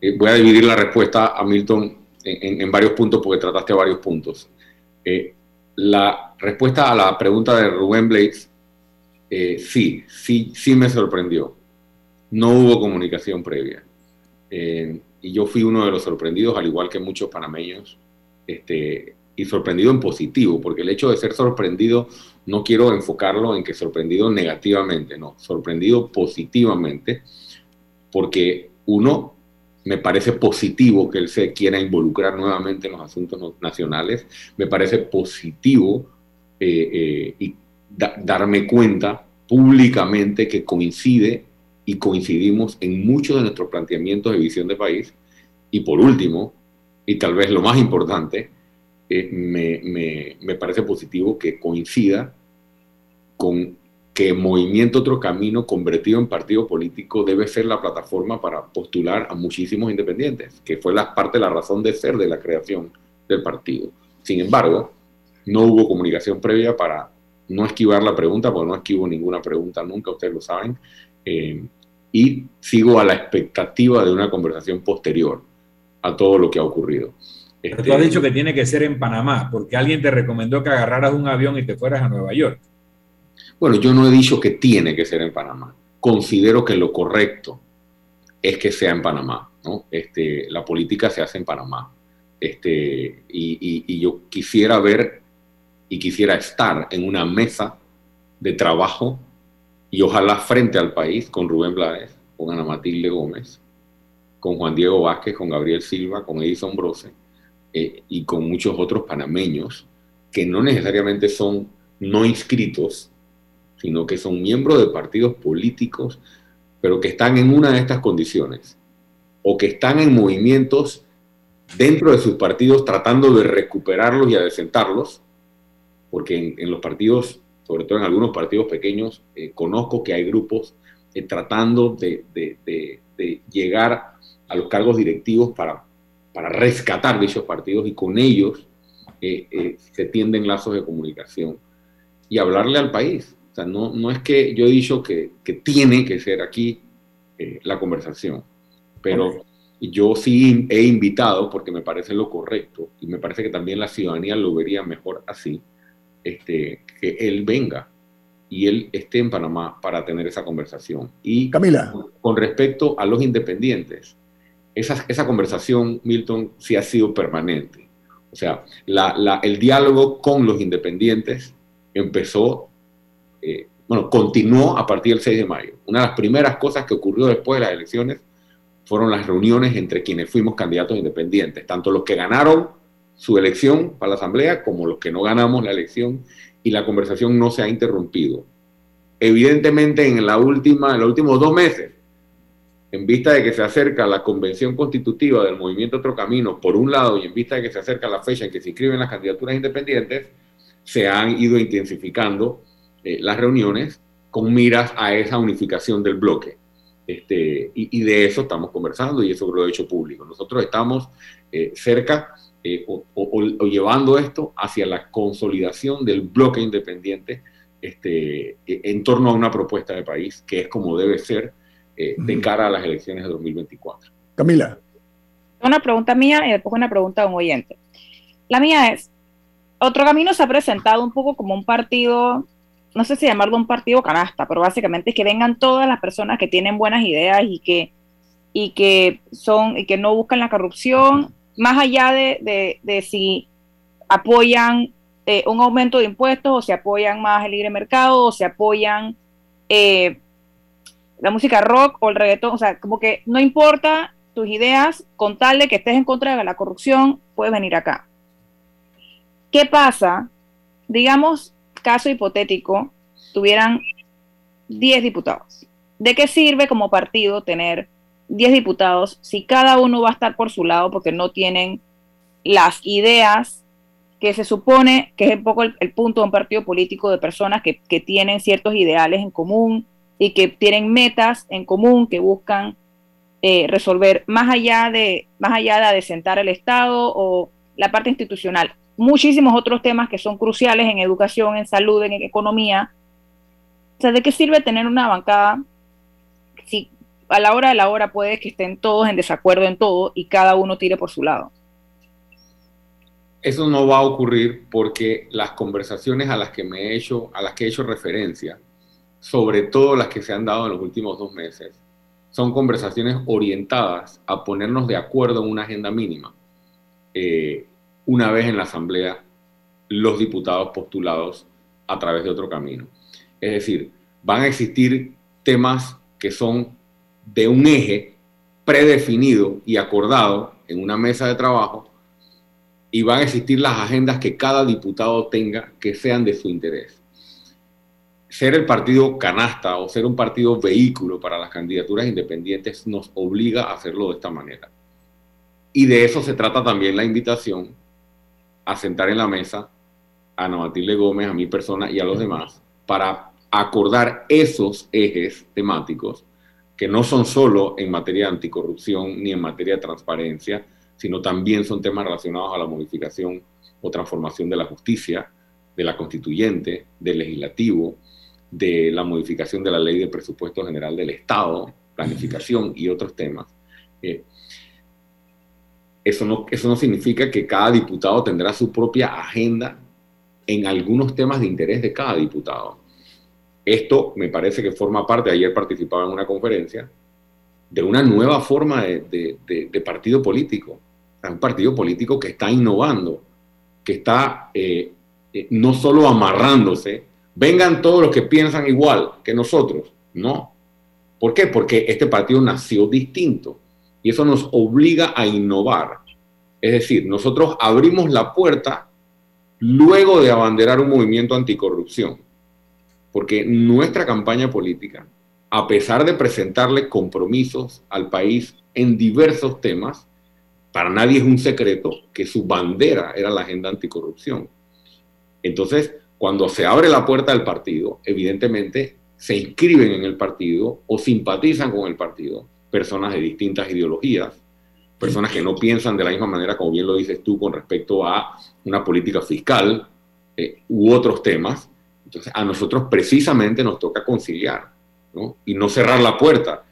Eh, voy a dividir la respuesta a Milton en, varios puntos porque trataste varios puntos. Eh, la respuesta a la pregunta de Rubén Blades, eh, sí, sí, sí me sorprendió. No hubo comunicación previa. y yo fui uno de los sorprendidos, al igual que muchos panameños, este, y sorprendido en positivo, porque el hecho de ser sorprendido no quiero enfocarlo en que sorprendido negativamente, no, sorprendido positivamente, porque uno, me parece positivo que él se quiera involucrar nuevamente en los asuntos nacionales, me parece positivo eh, eh, y darme cuenta públicamente que coincide y coincidimos en muchos de nuestros planteamientos de visión de país. Y por último, y tal vez lo más importante, eh, me, me, parece positivo que coincida con que Movimiento Otro Camino, convertido en partido político, debe ser la plataforma para postular a muchísimos independientes, que fue la parte de la razón de ser de la creación del partido. Sin embargo, no hubo comunicación previa para no esquivar la pregunta, porque no esquivo ninguna pregunta nunca, ustedes lo saben, eh, y sigo a la expectativa de una conversación posterior a todo lo que ha ocurrido. Pero tú has este, dicho que tiene que ser en Panamá, porque alguien te recomendó que agarraras un avión y te fueras a Nueva York. Bueno, yo no he dicho que tiene que ser en Panamá. Considero que lo correcto es que sea en Panamá. ¿no? Este, la política se hace en Panamá. Este, y, yo quisiera ver y quisiera estar en una mesa de trabajo y ojalá frente al país con Rubén Blades, con Ana Matilde Gómez, con Juan Diego Vázquez, con Gabriel Silva, con Edison Brose, eh, y con muchos otros panameños que no necesariamente son no inscritos, sino que son miembros de partidos políticos, pero que están en una de estas condiciones, o que están en movimientos dentro de sus partidos tratando de recuperarlos y adecentarlos, porque en, los partidos, sobre todo en algunos partidos pequeños, eh, conozco que hay grupos eh, tratando de, llegar a los cargos directivos para para rescatar dichos partidos y con ellos eh, se tienden lazos de comunicación y hablarle al país. O sea, no, no es que yo he dicho que, que tiene que ser aquí eh, la conversación, pero yo sí he invitado, porque me parece lo correcto y me parece que también la ciudadanía lo vería mejor así, este, que él venga y él esté en Panamá para tener esa conversación. Y Camila. con respecto a los independientes, esa, esa conversación, Milton, sí ha sido permanente. O sea, la, el diálogo con los independientes empezó, eh, bueno, continuó a partir del 6 de mayo. Una de las primeras cosas que ocurrió después de las elecciones fueron las reuniones entre quienes fuimos candidatos independientes, tanto los que ganaron su elección para la Asamblea como los que no ganamos la elección y la conversación no se ha interrumpido. Evidentemente en, la última, en los últimos dos meses, en vista de que se acerca la convención constitutiva del movimiento Otro Camino, por un lado, y en vista de que se acerca la fecha en que se inscriben las candidaturas independientes, se han ido intensificando eh, las reuniones con miras a esa unificación del bloque. Este, y, de eso estamos conversando y eso lo he hecho público. Nosotros estamos eh, cerca eh, o, llevando esto hacia la consolidación del bloque independiente este, e, en torno a una propuesta de país que es como debe ser eh, de cara a las elecciones de 2024. Camila. Una pregunta mía y después una pregunta de un oyente. La mía es, Otro Camino se ha presentado un poco como un partido no sé si llamarlo un partido canasta, pero básicamente es que vengan todas las personas que tienen buenas ideas y que, y que son, y que no buscan la corrupción, más allá de, de, si apoyan eh, un aumento de impuestos o si apoyan más el libre mercado o si apoyan eh, la música rock o el reggaetón, o sea, como que no importa tus ideas, con tal de que estés en contra de la corrupción, puedes venir acá. ¿Qué pasa? Digamos, caso hipotético, tuvieran 10 diputados. ¿De qué sirve como partido tener 10 diputados si cada uno va a estar por su lado porque no tienen las ideas que se supone que es un poco el, punto de un partido político de personas que, tienen ciertos ideales en común y que tienen metas en común que buscan eh, resolver más allá de más allá de adecentar el Estado o la parte institucional muchísimos otros temas que son cruciales en educación, en salud, en economía. O sea, ¿de qué sirve tener una bancada si a la hora de la hora puede que estén todos en desacuerdo en todo y cada uno tire por su lado? Eso no va a ocurrir porque las conversaciones a las que me he hecho, a las que he hecho referencia, sobre todo las que se han dado en los últimos dos meses, son conversaciones orientadas a ponernos de acuerdo en una agenda mínima. Eh, una vez en la Asamblea los diputados postulados a través de otro camino. Es decir, van a existir temas que son de un eje predefinido y acordado en una mesa de trabajo y van a existir las agendas que cada diputado tenga que sean de su interés. Ser el partido canasta o ser un partido vehículo para las candidaturas independientes nos obliga a hacerlo de esta manera. Y de eso se trata también la invitación a sentar en la mesa a Ana Matilde Gómez, a mi persona y a los demás para acordar esos ejes temáticos que no son solo en materia de anticorrupción ni en materia de transparencia, sino también son temas relacionados a la modificación o transformación de la justicia, de la constituyente, del legislativo, de la modificación de la ley de presupuesto general del Estado, planificación y otros temas. Eh, eso no, eso no significa que cada diputado tendrá su propia agenda en algunos temas de interés de cada diputado. Esto me parece que forma parte, ayer participaba en una conferencia, de una nueva forma de, partido político. Un partido político que está innovando, que está eh, eh, no solo amarrándose, vengan todos los que piensan igual que nosotros, no. ¿Por qué? Porque este partido nació distinto y eso nos obliga a innovar. Es decir, nosotros abrimos la puerta luego de abanderar un movimiento anticorrupción, porque nuestra campaña política, a pesar de presentarle compromisos al país en diversos temas, para nadie es un secreto que su bandera era la agenda anticorrupción. Entonces, cuando se abre la puerta del partido, evidentemente se inscriben en el partido o simpatizan con el partido personas de distintas ideologías, personas que no piensan de la misma manera, como bien lo dices tú, con respecto a una política fiscal eh, u otros temas. Entonces, a nosotros precisamente nos toca conciliar ¿no? y no cerrar la puerta.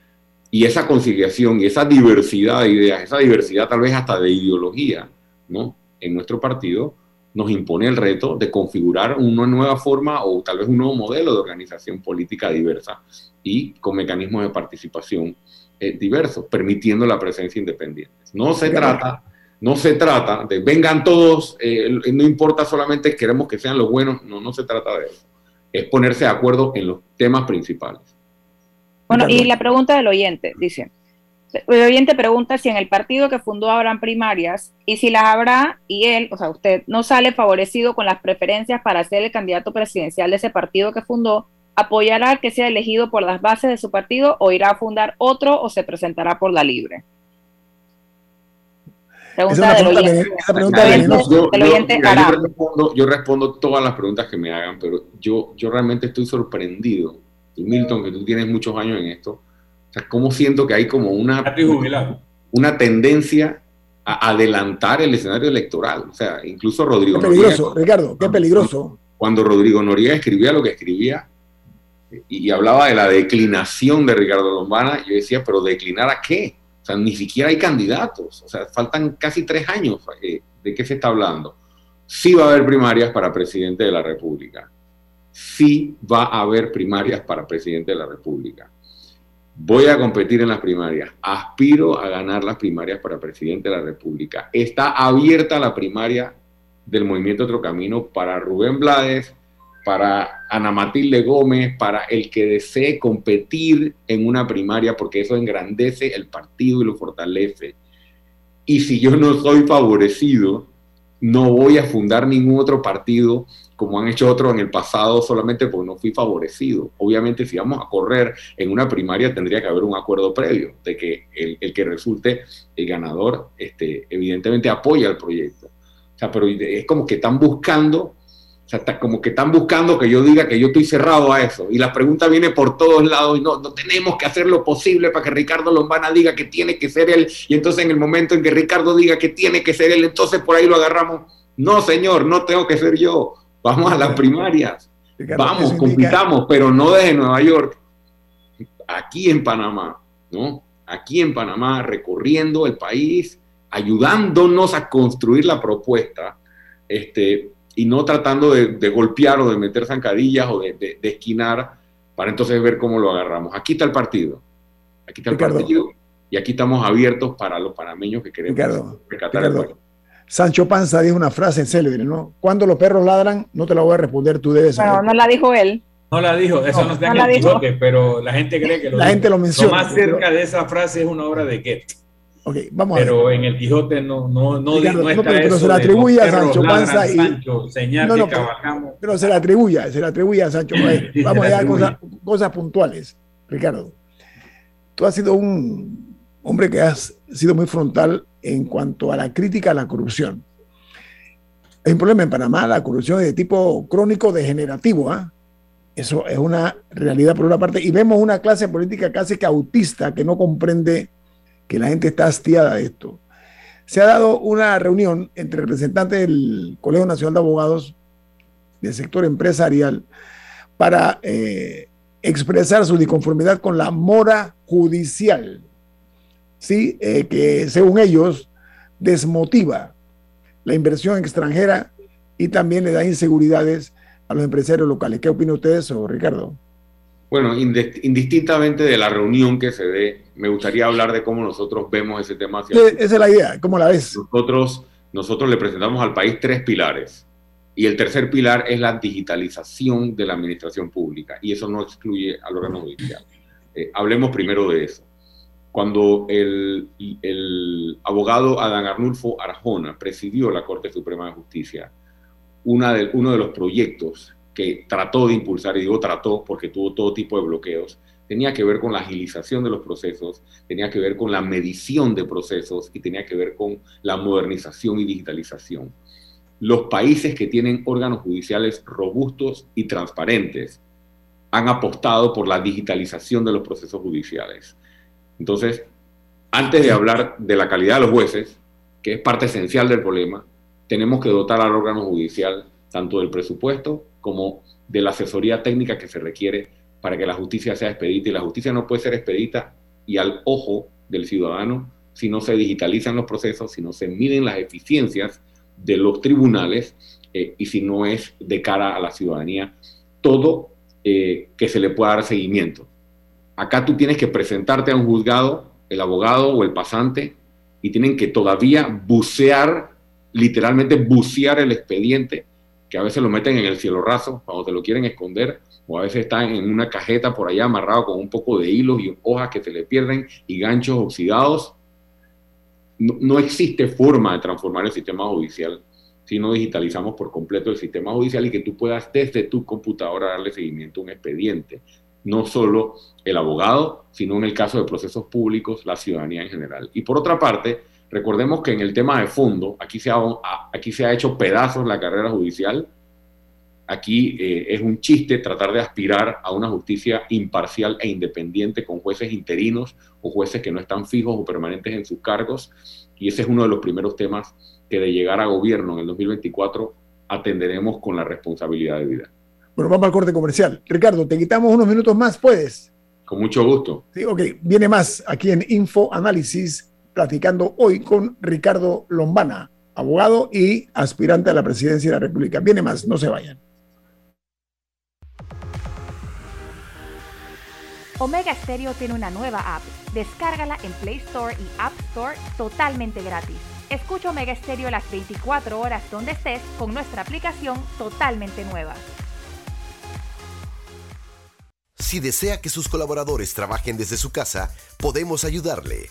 Y esa conciliación y esa diversidad de ideas, esa diversidad tal vez hasta de ideología, ¿no? En nuestro partido nos impone el reto de configurar una nueva forma o tal vez un nuevo modelo de organización política diversa y con mecanismos de participación eh, diversos, permitiendo la presencia independiente. No se trata, no se trata de vengan todos, eh, no importa solamente queremos que sean los buenos, no, no se trata de eso. Es ponerse de acuerdo en los temas principales. Bueno, y la pregunta del oyente dice, El oyente pregunta si en el partido que fundó habrán primarias y si las habrá y él, o sea, usted no sale favorecido con las preferencias para ser el candidato presidencial de ese partido que fundó, apoyará al que sea elegido por las bases de su partido o irá a fundar otro o se presentará por la libre. Pregunta del oyente. Yo respondo todas las preguntas que me hagan, pero yo, yo realmente estoy sorprendido. Y Milton, que tú tienes muchos años en esto, o sea, ¿cómo siento que hay como una, una tendencia a adelantar el escenario electoral? O sea, incluso Rodrigo Qué peligroso, Ricardo, qué peligroso. Cuando Rodrigo Noriega escribía lo que escribía y, hablaba de la declinación de Ricardo Lombana, yo decía, pero ¿declinar a qué? O sea, ni siquiera hay candidatos. O sea, faltan casi tres años. Eh, ¿De qué se está hablando? Sí va a haber primarias para presidente de la República. Sí va a haber primarias para presidente de la República voy a competir en las primarias, aspiro a ganar las primarias para presidente de la República. Está abierta la primaria del Movimiento Otro Camino para Rubén Blades, para Ana Matilde Gómez, para el que desee competir en una primaria, porque eso engrandece el partido y lo fortalece. Y si yo no soy favorecido, no voy a fundar ningún otro partido como han hecho otros en el pasado solamente porque no fui favorecido. Obviamente si vamos a correr en una primaria tendría que haber un acuerdo previo de que el, que resulte el ganador este, evidentemente apoya el proyecto. O sea, pero es como que están buscando, o sea, como que están buscando que yo diga que yo estoy cerrado a eso. Y la pregunta viene por todos lados y no, no tenemos que hacer lo posible para que Ricardo Lombana diga que tiene que ser él. Y entonces en el momento en que Ricardo diga que tiene que ser él, entonces por ahí lo agarramos. No, señor, no tengo que ser yo Vamos a las primarias. Vamos, compitamos, pero no desde Nueva York. Aquí en Panamá, ¿no? Aquí en Panamá, recorriendo el país, ayudándonos a construir la propuesta, este, y no tratando de, golpear o de meter zancadillas o de, esquinar para entonces ver cómo lo agarramos. Aquí está el partido. Aquí está el partido. Y aquí estamos abiertos para los panameños que queremos rescatar el país. Sancho Panza dijo una frase célebre, ¿no? Cuando los perros ladran, no te la voy a responder, tú debes saber. No, no la dijo él. No la dijo, eso no, está en el Quijote, pero la gente cree que lo La gente lo menciona. Lo más cerca de esa frase es una obra de Goethe. Ok, vamos pero a ver. en el Quijote no, no, no, Ricardo, no está pero, pero se le atribuye a Sancho Panza y... Sancho, señal no, pero, pero, se le atribuye, se le atribuye a Sancho Panza. Vamos a cosas, cosas puntuales, Ricardo. Tú has sido un hombre que has sido muy frontal en cuanto a la crítica a la corrupción. Hay un problema en Panamá, la corrupción es de tipo crónico degenerativo. ¿ah? Eso es una realidad por una parte. Y vemos una clase política casi que autista que no comprende que la gente está hastiada de esto. Se ha dado una reunión entre representantes del Colegio Nacional de Abogados del sector empresarial para eh, expresar su disconformidad con la mora judicial, ¿sí? Eh, que según ellos desmotiva la inversión extranjera y también le da inseguridades a los empresarios locales. ¿Qué opina usted de eso, Ricardo? Bueno, indistintamente de la reunión que se dé, me gustaría hablar de cómo nosotros vemos ese tema. esa es la idea, ¿cómo la ves? Nosotros, nosotros le presentamos al país tres pilares. Y el tercer pilar es la digitalización de la administración pública. Y eso no excluye al órgano judicial. Eh, hablemos primero de eso cuando el, abogado Adán Arnulfo Arjona presidió la Corte Suprema de Justicia, una de, uno de los proyectos que trató de impulsar, y digo trató porque tuvo todo tipo de bloqueos, tenía que ver con la agilización de los procesos, tenía que ver con la medición de procesos y tenía que ver con la modernización y digitalización. Los países que tienen órganos judiciales robustos y transparentes han apostado por la digitalización de los procesos judiciales. Entonces, antes de hablar de la calidad de los jueces, que es parte esencial del problema, tenemos que dotar al órgano judicial tanto del presupuesto como de la asesoría técnica que se requiere para que la justicia sea expedita. Y la justicia no puede ser expedita y al ojo del ciudadano si no se digitalizan los procesos, si no se miden las eficiencias de los tribunales eh, y si no es de cara a la ciudadanía todo eh, que se le pueda dar seguimiento. Acá tú tienes que presentarte a un juzgado, el abogado o el pasante, y tienen que todavía bucear, literalmente bucear el expediente que a veces lo meten en el cielo raso cuando te lo quieren esconder, o a veces está en una cajeta por allá amarrado con un poco de hilos y hojas que se le pierden y ganchos oxidados. No, no existe forma de transformar el sistema judicial si no digitalizamos por completo el sistema judicial y que tú puedas desde tu computadora darle seguimiento a un expediente. No solo el abogado, sino en el caso de procesos públicos, la ciudadanía en general. Y por otra parte, recordemos que en el tema de fondo, aquí se ha, aquí se ha hecho pedazos la carrera judicial. Aquí eh, es un chiste tratar de aspirar a una justicia imparcial e independiente con jueces interinos o jueces que no están fijos o permanentes en sus cargos. Y ese es uno de los primeros temas que de llegar a gobierno en el 2024 atenderemos con la responsabilidad de vida. Bueno, vamos al corte comercial. Ricardo, te quitamos unos minutos más, ¿puedes? Con mucho gusto. Sí, ok. Viene más aquí en Info Análisis, platicando hoy con Ricardo Lombana, abogado y aspirante a la presidencia de la República. Viene más, no se vayan. Omega Stereo tiene una nueva app. Descárgala en Play Store y App Store totalmente gratis. Escucha Omega Stereo las 24 horas donde estés con nuestra aplicación totalmente nueva. Si desea que sus colaboradores trabajen desde su casa, podemos ayudarle.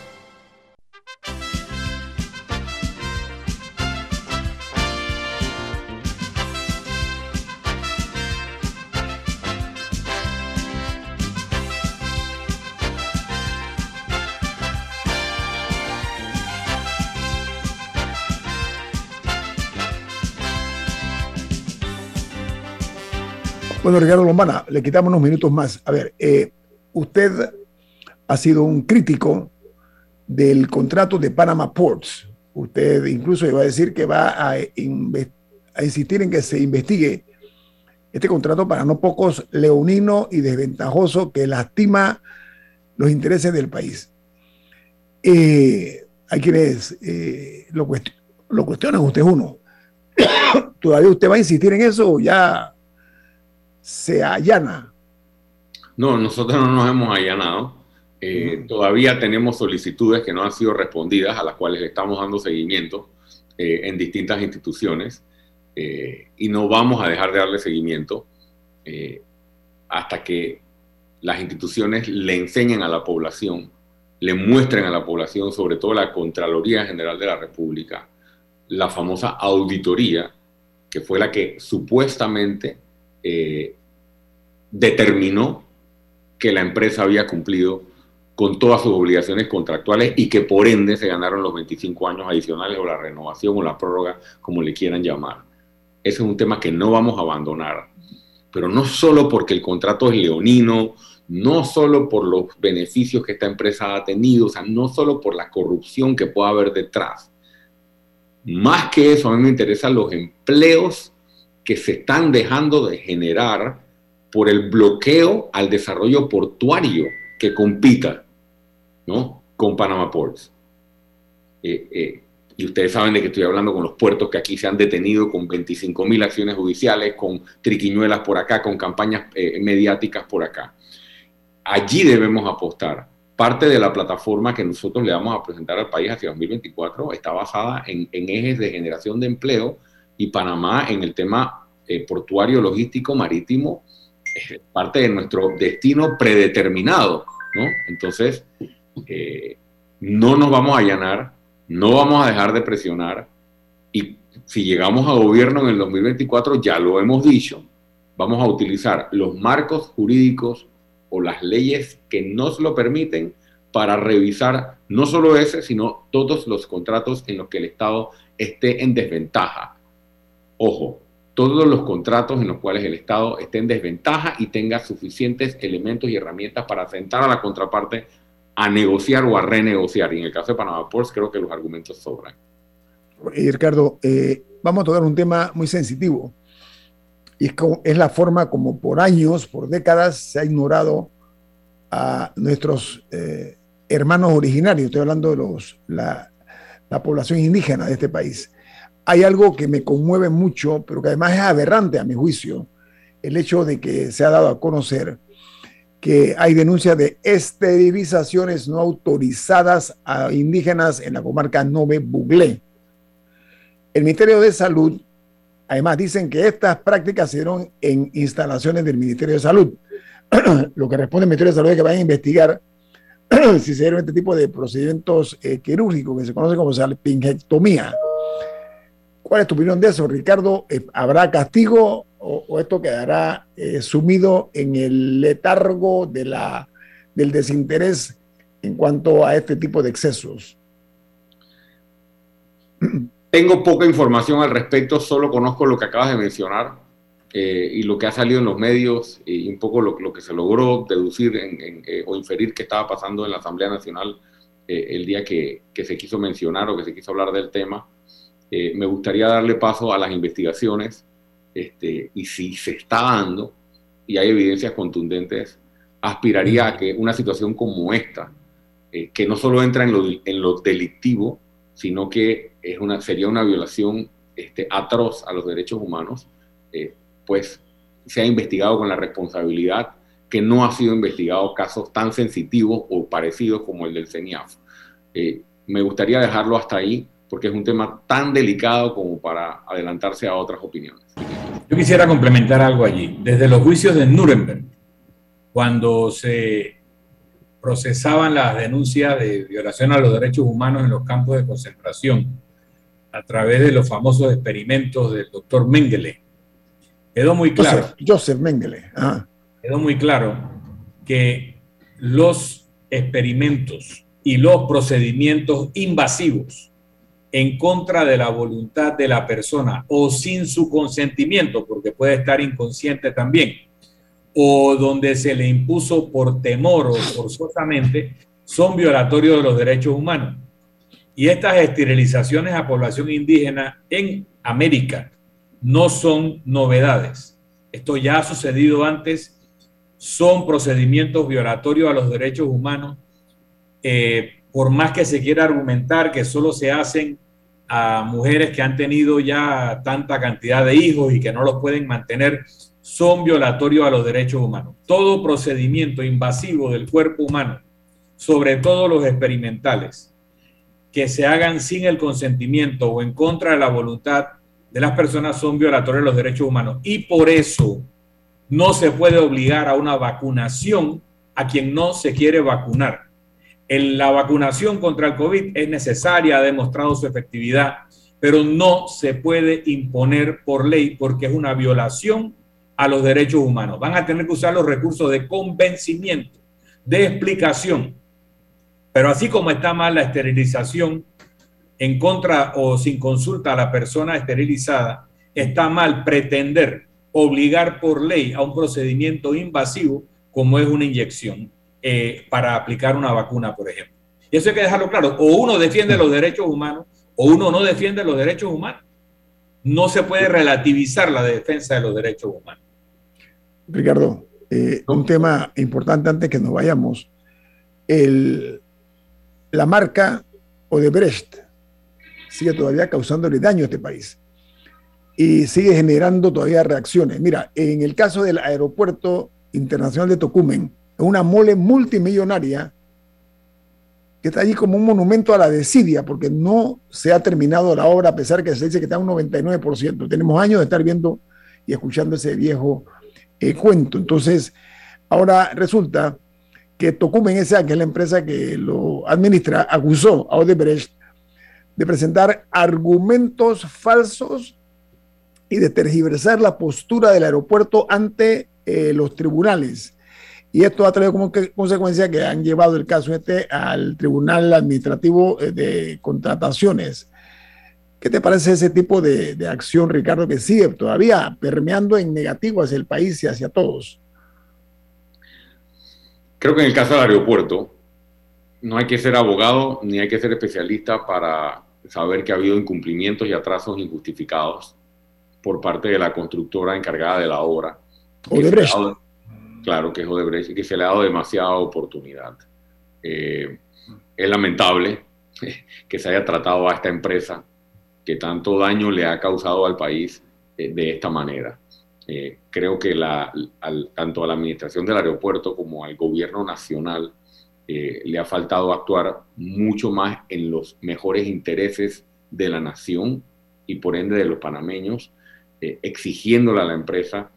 Bueno, Ricardo Lombana, le quitamos unos minutos más. A ver, eh, usted ha sido un crítico del contrato de Panama Ports. Usted incluso iba a decir que va a, insistir en que se investigue este contrato para no pocos leonino y desventajoso que lastima los intereses del país. Eh, hay quienes eh, lo, lo cuestionan, usted es uno. ¿Todavía usted va a insistir en eso o ya se allana? No, nosotros no nos hemos allanado. Eh, todavía tenemos solicitudes que no han sido respondidas, a las cuales estamos dando seguimiento eh, en distintas instituciones eh, y no vamos a dejar de darle seguimiento hasta que las instituciones le enseñen a la población, le muestren a la población, sobre todo la Contraloría General de la República, la famosa auditoría, que fue la que supuestamente eh, determinó que la empresa había cumplido con todas sus obligaciones contractuales y que por ende se ganaron los 25 años adicionales o la renovación o la prórroga, como le quieran llamar. Ese es un tema que no vamos a abandonar, pero no solo porque el contrato es leonino, no solo por los beneficios que esta empresa ha tenido, o sea, no solo por la corrupción que pueda haber detrás. Más que eso, a mí me interesan los empleos que se están dejando de generar por el bloqueo al desarrollo portuario que compita ¿no? con Panama Ports. Eh, eh, y ustedes saben de que estoy hablando con los puertos que aquí se han detenido con 25 mil acciones judiciales, con triquiñuelas por acá, con campañas eh, mediáticas por acá. Allí debemos apostar. Parte de la plataforma que nosotros le vamos a presentar al país hacia 2024 está basada en, en ejes de generación de empleo y Panamá en el tema eh, portuario, logístico, marítimo, es parte de nuestro destino predeterminado, ¿no? Entonces, eh, no nos vamos a allanar, no vamos a dejar de presionar y si llegamos a gobierno en el 2024, ya lo hemos dicho, vamos a utilizar los marcos jurídicos o las leyes que nos lo permiten para revisar no solo ese, sino todos los contratos en los que el Estado esté en desventaja ojo, todos los contratos en los cuales el Estado esté en desventaja y tenga suficientes elementos y herramientas para sentar a la contraparte a negociar o a renegociar. Y en el caso de Panamá Ports creo que los argumentos sobran. Y Ricardo, eh, vamos a tocar un tema muy sensitivo. Y es, la forma como por años, por décadas, se ha ignorado a nuestros eh, hermanos originarios, estoy hablando de los, la población indígena de este país. Hay algo que me conmueve mucho, pero que además es aberrante a mi juicio, el hecho de que se ha dado a conocer que hay denuncias de esterilizaciones no autorizadas a indígenas en la comarca Nove Buglé. El Ministerio de Salud, además, dicen que estas prácticas se dieron en instalaciones del Ministerio de Salud. Lo que responde el Ministerio de Salud es que van a investigar si se dieron este tipo de procedimientos eh, quirúrgicos que se conoce como salpingectomía. ¿Cuál es tu opinión de eso, Ricardo? Eh, ¿Habrá castigo o, esto quedará eh, sumido en el letargo del desinterés en cuanto a este tipo de excesos? Tengo poca información al respecto, solo conozco lo que acabas de mencionar eh, y lo que ha salido en los medios y un poco lo, que se logró deducir o inferir que estaba pasando en la Asamblea Nacional el día que, se quiso mencionar o que se quiso hablar del tema. Me gustaría darle paso a las investigaciones este, y si se está dando y hay evidencias contundentes, aspiraría a que una situación como esta, que no solo entra en lo, en lo delictivo, sino que es una, sería una violación este, atroz a los derechos humanos, eh, pues se ha investigado con la responsabilidad que no ha sido investigado casos tan sensitivos o parecidos como el del CENIAF. Eh, me gustaría dejarlo hasta ahí porque es un tema tan delicado como para adelantarse a otras opiniones. Yo quisiera complementar algo allí. Desde los juicios de Nuremberg, cuando se procesaban las denuncias de violación a los derechos humanos en los campos de concentración a través de los famosos experimentos del doctor Mengele. Quedó muy claro. Joseph, Mengele. Quedó muy claro que los experimentos y los procedimientos invasivos en contra de la voluntad de la persona o sin su consentimiento, porque puede estar inconsciente también, o donde se le impuso por temor o forzosamente, son violatorios de los derechos humanos. Y estas esterilizaciones a población indígena en América no son novedades. Esto ya ha sucedido antes, son procedimientos violatorios a los derechos humanos. Eh, por más que se quiera argumentar que solo se hacen a mujeres que han tenido ya tanta cantidad de hijos y que no los pueden mantener, son violatorios a los derechos humanos. Todo procedimiento invasivo del cuerpo humano, sobre todo los experimentales, que se hagan sin el consentimiento o en contra de la voluntad de las personas son violatorios de los derechos humanos. Y por eso no se puede obligar a una vacunación a quien no se quiere vacunar. La vacunación contra el COVID es necesaria, ha demostrado su efectividad, pero no se puede imponer por ley porque es una violación a los derechos humanos. Van a tener que usar los recursos de convencimiento, de explicación. Pero así como está mal la esterilización en contra o sin consulta a la persona esterilizada, está mal pretender obligar por ley a un procedimiento invasivo como es una inyección eh, para aplicar una vacuna, por ejemplo. Y eso hay que dejarlo claro. O uno defiende los derechos humanos o uno no defiende los derechos humanos. No se puede relativizar la defensa de los derechos humanos. Ricardo, eh, un tema importante antes que nos vayamos. El, la marca Odebrecht sigue todavía causándole daño a este país y sigue generando todavía reacciones. Mira, en el caso del aeropuerto internacional de Tocumen, una mole multimillonaria que está allí como un monumento a la desidia, porque no se ha terminado la obra, a pesar que se dice que está un 99%. Tenemos años de estar viendo y escuchando ese viejo eh, cuento. Entonces, ahora resulta que Tocumen S.A., que es la empresa que lo administra, acusó a Odebrecht de presentar argumentos falsos y de tergiversar la postura del aeropuerto ante eh, los tribunales. Y esto ha traído como consecuencia que han llevado el caso este al Tribunal Administrativo eh, de Contrataciones. ¿Qué te parece ese tipo de, acción, Ricardo, que sigue todavía permeando en negativo hacia el país y hacia todos? Creo que en el caso del aeropuerto no hay que ser abogado ni hay que ser especialista para saber que ha habido incumplimientos y atrasos injustificados por parte de la constructora encargada de la obra. Claro que es Odebrecht y que se le ha dado demasiada oportunidad. Eh, es lamentable que se haya tratado a esta empresa que tanto daño le ha causado al país eh, de esta manera. Eh, creo que tanto a la administración del aeropuerto como al gobierno nacional le ha faltado actuar mucho más en los mejores intereses de la nación y por ende de los panameños, exigiéndole a la empresa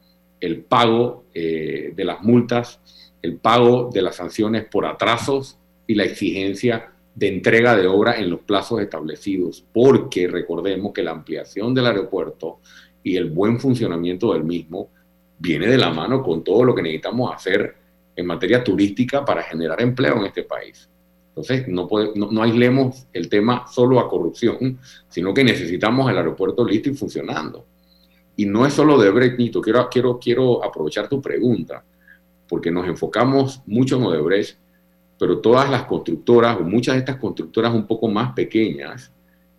el pago de las multas, el pago de las sanciones por atrasos y la exigencia de entrega de obra en los plazos establecidos, porque recordemos que la ampliación del aeropuerto y el buen funcionamiento del mismo viene de la mano con todo lo que necesitamos hacer en materia turística para generar empleo en este país. Entonces, no, no, aislemos el tema solo a corrupción, sino que necesitamos el aeropuerto listo y funcionando. Y no es solo de Brecht, quiero, quiero, quiero aprovechar tu pregunta, porque nos enfocamos mucho en Odebrecht, pero todas las constructoras, o muchas de estas constructoras un poco más pequeñas,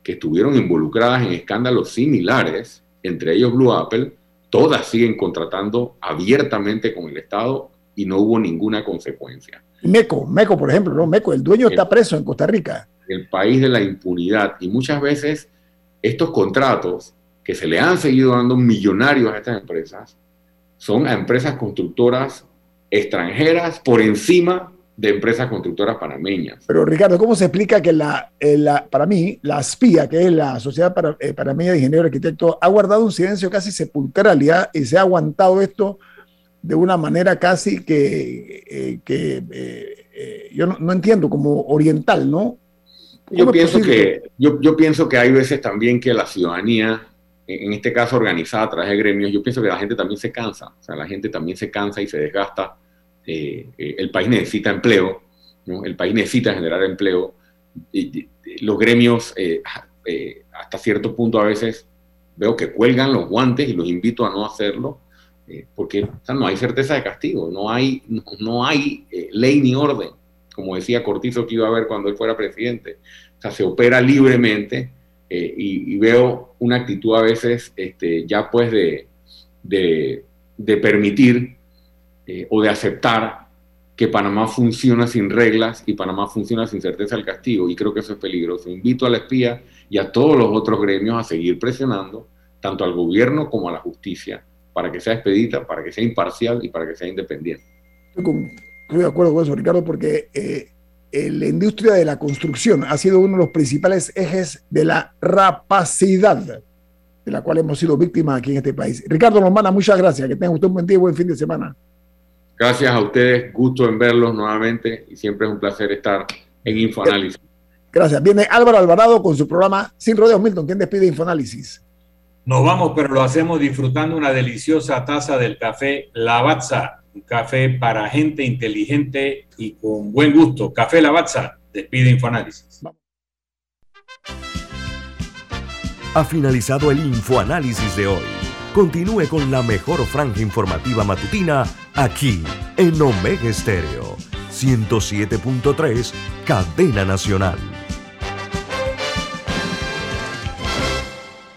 que estuvieron involucradas en escándalos similares, entre ellos Blue Apple, todas siguen contratando abiertamente con el Estado y no hubo ninguna consecuencia. Meco, Meco, por ejemplo, ¿no? Meco, el dueño está preso en Costa Rica. El país de la impunidad. Y muchas veces estos contratos que se le han seguido dando millonarios a estas empresas son a empresas constructoras extranjeras por encima de empresas constructoras panameñas. Pero Ricardo, ¿cómo se explica que la, eh, la para mí, la SPIA, que es la Sociedad para, eh, Panameña de Ingenieros Arquitectos, ha guardado un silencio casi sepulcral y, se ha aguantado esto de una manera casi que, eh, que yo no, entiendo, como oriental, ¿no? Yo pienso, que, yo, yo pienso que hay veces también que la ciudadanía, en este caso organizada a través de gremios, yo pienso que la gente también se cansa, o sea, la gente también se cansa y se desgasta eh, eh, el país necesita empleo, el país necesita generar empleo. Y, los gremios, eh, hasta cierto punto a veces veo que cuelgan los guantes y los invito a no hacerlo, porque no hay certeza de castigo, no hay, no, hay ley ni orden, como decía Cortizo que iba a haber cuando él fuera presidente. O sea, se opera libremente y, veo una actitud a veces este, ya pues de, de permitir eh, o de aceptar que Panamá funciona sin reglas y Panamá funciona sin certeza del castigo. Y creo que eso es peligroso. Invito a la espía y a todos los otros gremios a seguir presionando, tanto al gobierno como a la justicia, para que sea expedita, para que sea imparcial y para que sea independiente. Estoy, de acuerdo con eso, Ricardo, porque eh, la industria de la construcción ha sido uno de los principales ejes de la rapacidad de la cual hemos sido víctimas aquí en este país. Ricardo Romana, muchas gracias. Que tengan usted un buen día y buen fin de semana. Gracias a ustedes, gusto en verlos nuevamente y siempre es un placer estar en Infoanálisis. Gracias. Viene Álvaro Alvarado con su programa Sin Rodeos Milton. ¿Quién despide Infoanálisis? Nos vamos, pero lo hacemos disfrutando una deliciosa taza del café Lavazza, un café para gente inteligente y con buen gusto. Café Lavazza, despide Infoanálisis. Ha finalizado el Infoanálisis de hoy. Continúe con la mejor franja informativa matutina aquí en Omega Estéreo 107.3, Cadena Nacional.